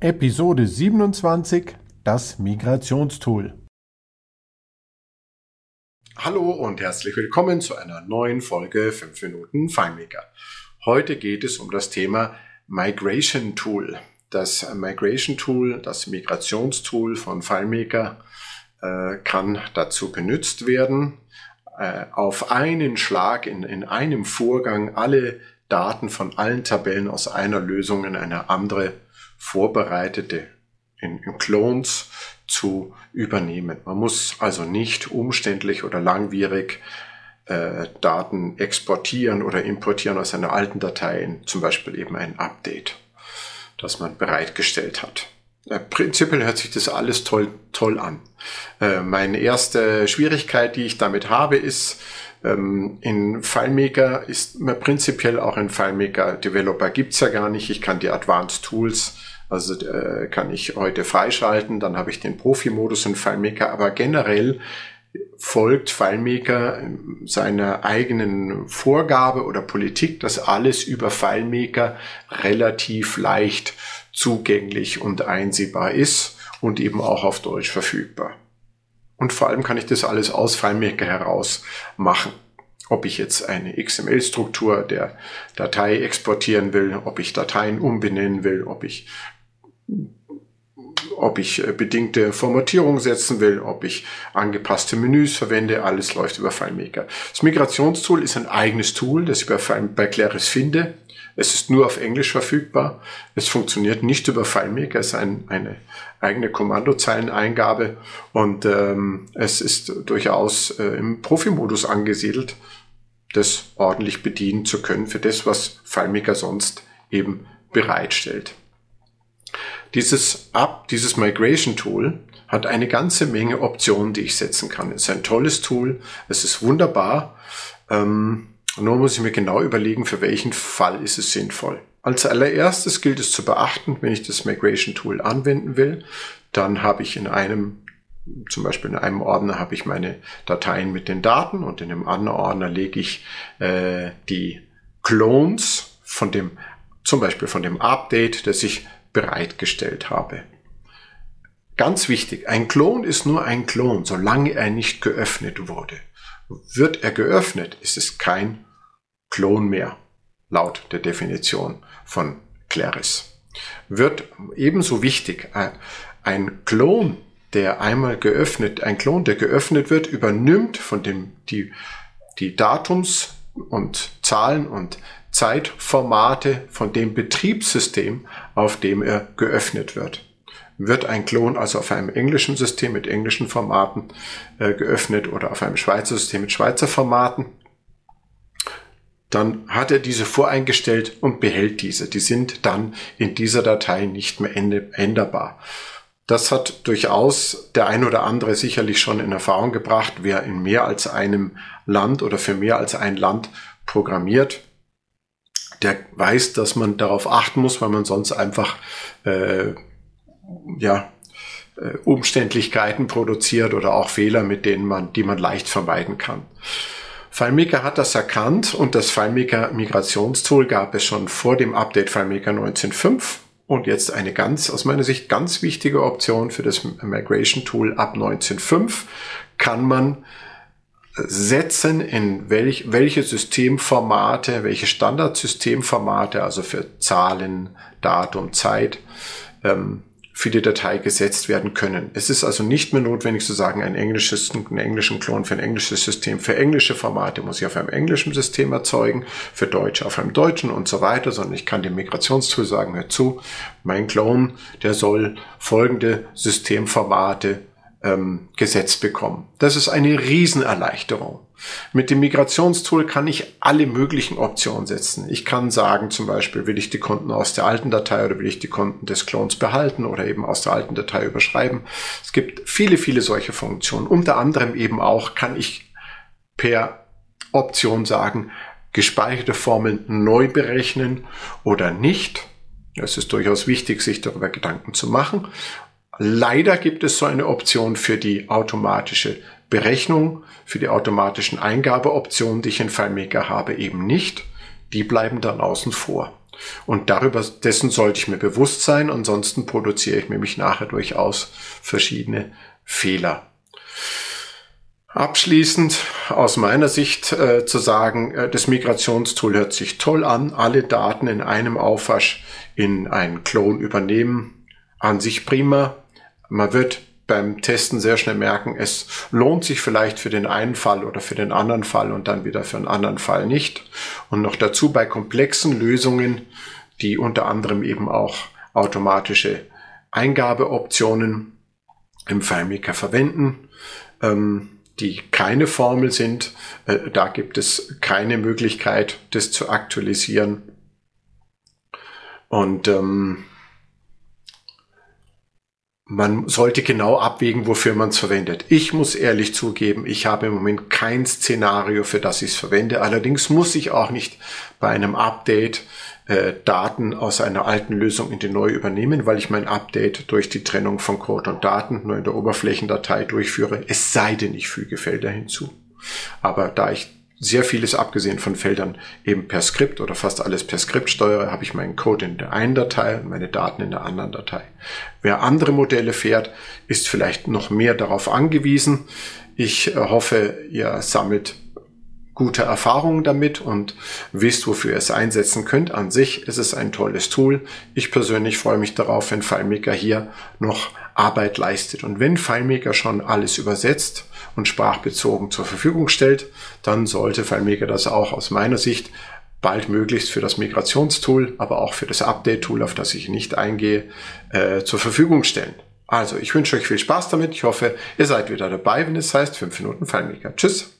Episode 27 Das Migrationstool. Hallo und herzlich willkommen zu einer neuen Folge 5 Minuten FileMaker. Heute geht es um das Thema Migration Tool. Das Migration Tool, das Migrationstool von FileMaker äh, kann dazu genützt werden, äh, auf einen Schlag in, in einem Vorgang alle Daten von allen Tabellen aus einer Lösung in eine andere vorbereitete in, in Clones zu übernehmen. Man muss also nicht umständlich oder langwierig äh, Daten exportieren oder importieren aus einer alten Datei, in zum Beispiel eben ein Update, das man bereitgestellt hat. Äh, prinzipiell hört sich das alles toll, toll an. Äh, meine erste Schwierigkeit, die ich damit habe, ist, ähm, in FileMaker ist man prinzipiell auch ein FileMaker Developer gibt's ja gar nicht. Ich kann die Advanced Tools also äh, kann ich heute freischalten, dann habe ich den Profi-Modus in FileMaker, aber generell folgt FileMaker ähm, seiner eigenen Vorgabe oder Politik, dass alles über FileMaker relativ leicht zugänglich und einsehbar ist und eben auch auf Deutsch verfügbar. Und vor allem kann ich das alles aus FileMaker heraus machen ob ich jetzt eine XML-Struktur der Datei exportieren will, ob ich Dateien umbenennen will, ob ich ob ich äh, bedingte Formatierung setzen will, ob ich angepasste Menüs verwende, alles läuft über FileMaker. Das Migrationstool ist ein eigenes Tool, das ich bei, Claris finde. Es ist nur auf Englisch verfügbar. Es funktioniert nicht über FileMaker, es ist ein, eine eigene Kommandozeileneingabe und ähm, es ist durchaus äh, im Profi-Modus angesiedelt, das ordentlich bedienen zu können für das, was FileMaker sonst eben bereitstellt. Dieses Up, dieses Migration Tool hat eine ganze Menge Optionen, die ich setzen kann. Es ist ein tolles Tool, es ist wunderbar. Ähm, nur muss ich mir genau überlegen, für welchen Fall ist es sinnvoll. Als allererstes gilt es zu beachten, wenn ich das Migration Tool anwenden will, dann habe ich in einem zum Beispiel in einem Ordner habe ich meine Dateien mit den Daten und in einem anderen Ordner lege ich äh, die Clones von dem, zum Beispiel von dem Update, das ich bereitgestellt habe. Ganz wichtig, ein Klon ist nur ein Klon, solange er nicht geöffnet wurde. Wird er geöffnet, ist es kein Klon mehr, laut der Definition von Claris. Wird ebenso wichtig, ein Klon, der einmal geöffnet, ein Klon, der geöffnet wird, übernimmt von dem die, die Datums und Zahlen und Zeitformate von dem Betriebssystem, auf dem er geöffnet wird. Wird ein Klon also auf einem englischen System mit englischen Formaten äh, geöffnet oder auf einem Schweizer System mit Schweizer Formaten, dann hat er diese voreingestellt und behält diese. Die sind dann in dieser Datei nicht mehr änderbar. Das hat durchaus der ein oder andere sicherlich schon in Erfahrung gebracht, wer in mehr als einem Land oder für mehr als ein Land programmiert der weiß, dass man darauf achten muss, weil man sonst einfach äh, ja äh, Umständlichkeiten produziert oder auch Fehler, mit denen man, die man leicht vermeiden kann. FileMaker hat das erkannt und das FileMaker Migrationstool gab es schon vor dem Update FileMaker 19.5 und jetzt eine ganz, aus meiner Sicht ganz wichtige Option für das Migration Tool ab 19.5 kann man setzen, in welch, welche Systemformate, welche Standardsystemformate, also für Zahlen, Datum, Zeit, ähm, für die Datei gesetzt werden können. Es ist also nicht mehr notwendig zu sagen, ein englisches, einen englischen Klon für ein englisches System. Für englische Formate muss ich auf einem englischen System erzeugen, für Deutsch auf einem deutschen und so weiter, sondern ich kann dem Migrationstool sagen, hör zu, mein Clone, der soll folgende Systemformate ähm, gesetzt bekommen. Das ist eine Riesenerleichterung. Mit dem Migrationstool kann ich alle möglichen Optionen setzen. Ich kann sagen, zum Beispiel, will ich die Konten aus der alten Datei oder will ich die Konten des Clones behalten oder eben aus der alten Datei überschreiben. Es gibt viele, viele solche Funktionen. Unter anderem eben auch kann ich per Option sagen, gespeicherte Formeln neu berechnen oder nicht. Es ist durchaus wichtig, sich darüber Gedanken zu machen. Leider gibt es so eine Option für die automatische Berechnung, für die automatischen Eingabeoptionen, die ich in FileMaker habe, eben nicht. Die bleiben dann außen vor. Und darüber dessen sollte ich mir bewusst sein, ansonsten produziere ich nämlich nachher durchaus verschiedene Fehler. Abschließend aus meiner Sicht äh, zu sagen, äh, das Migrationstool hört sich toll an, alle Daten in einem Aufwasch in einen Clone übernehmen, an sich prima. Man wird beim Testen sehr schnell merken, es lohnt sich vielleicht für den einen Fall oder für den anderen Fall und dann wieder für einen anderen Fall nicht. Und noch dazu bei komplexen Lösungen, die unter anderem eben auch automatische Eingabeoptionen im FileMaker verwenden, ähm, die keine Formel sind. Äh, da gibt es keine Möglichkeit, das zu aktualisieren. Und ähm, man sollte genau abwägen, wofür man es verwendet. Ich muss ehrlich zugeben, ich habe im Moment kein Szenario, für das ich es verwende. Allerdings muss ich auch nicht bei einem Update äh, Daten aus einer alten Lösung in die neue übernehmen, weil ich mein Update durch die Trennung von Code und Daten nur in der Oberflächendatei durchführe. Es sei denn, ich füge Felder hinzu. Aber da ich sehr vieles abgesehen von Feldern eben per Skript oder fast alles per Skript steuere, habe ich meinen Code in der einen Datei und meine Daten in der anderen Datei. Wer andere Modelle fährt, ist vielleicht noch mehr darauf angewiesen. Ich äh, hoffe, ihr sammelt gute Erfahrungen damit und wisst, wofür ihr es einsetzen könnt. An sich ist es ein tolles Tool. Ich persönlich freue mich darauf, wenn FileMaker hier noch Arbeit leistet. Und wenn FileMaker schon alles übersetzt und sprachbezogen zur Verfügung stellt, dann sollte FileMaker das auch aus meiner Sicht bald möglichst für das Migrationstool, aber auch für das Update-Tool, auf das ich nicht eingehe, äh, zur Verfügung stellen. Also, ich wünsche euch viel Spaß damit. Ich hoffe, ihr seid wieder dabei, wenn es heißt 5 Minuten FileMaker. Tschüss!